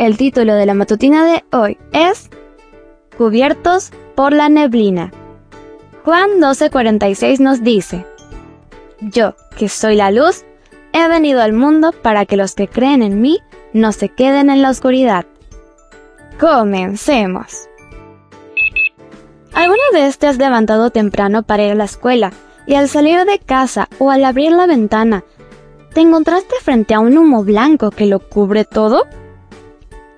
El título de la matutina de hoy es Cubiertos por la neblina. Juan 12:46 nos dice, Yo, que soy la luz, he venido al mundo para que los que creen en mí no se queden en la oscuridad. Comencemos. ¿Alguna vez te has levantado temprano para ir a la escuela y al salir de casa o al abrir la ventana, te encontraste frente a un humo blanco que lo cubre todo?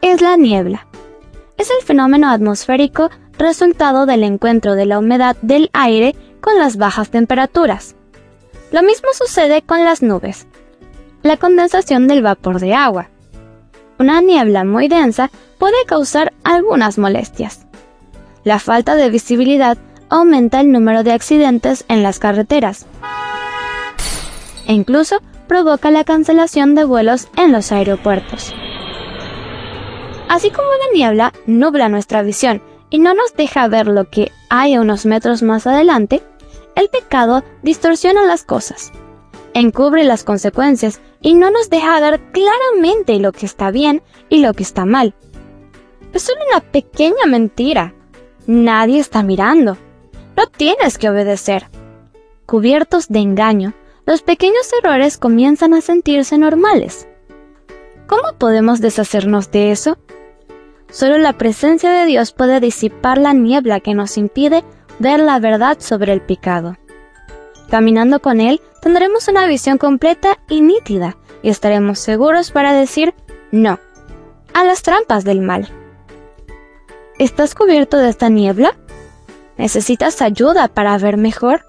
Es la niebla. Es el fenómeno atmosférico resultado del encuentro de la humedad del aire con las bajas temperaturas. Lo mismo sucede con las nubes. La condensación del vapor de agua. Una niebla muy densa puede causar algunas molestias. La falta de visibilidad aumenta el número de accidentes en las carreteras e incluso provoca la cancelación de vuelos en los aeropuertos. Así como la niebla nubla nuestra visión y no nos deja ver lo que hay unos metros más adelante, el pecado distorsiona las cosas, encubre las consecuencias y no nos deja ver claramente lo que está bien y lo que está mal. Es solo una pequeña mentira. Nadie está mirando. No tienes que obedecer. Cubiertos de engaño, los pequeños errores comienzan a sentirse normales. ¿Cómo podemos deshacernos de eso? Solo la presencia de Dios puede disipar la niebla que nos impide ver la verdad sobre el pecado. Caminando con Él tendremos una visión completa y nítida y estaremos seguros para decir no a las trampas del mal. ¿Estás cubierto de esta niebla? ¿Necesitas ayuda para ver mejor?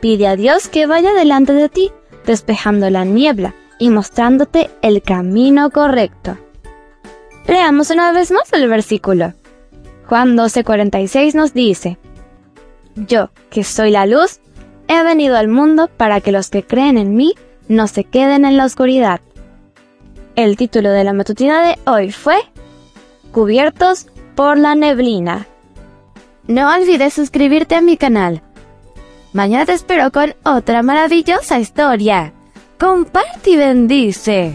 Pide a Dios que vaya delante de ti, despejando la niebla y mostrándote el camino correcto. Leamos una vez más el versículo. Juan 12:46 nos dice, Yo, que soy la luz, he venido al mundo para que los que creen en mí no se queden en la oscuridad. El título de la matutina de hoy fue Cubiertos por la neblina. No olvides suscribirte a mi canal. Mañana te espero con otra maravillosa historia. Comparte y bendice.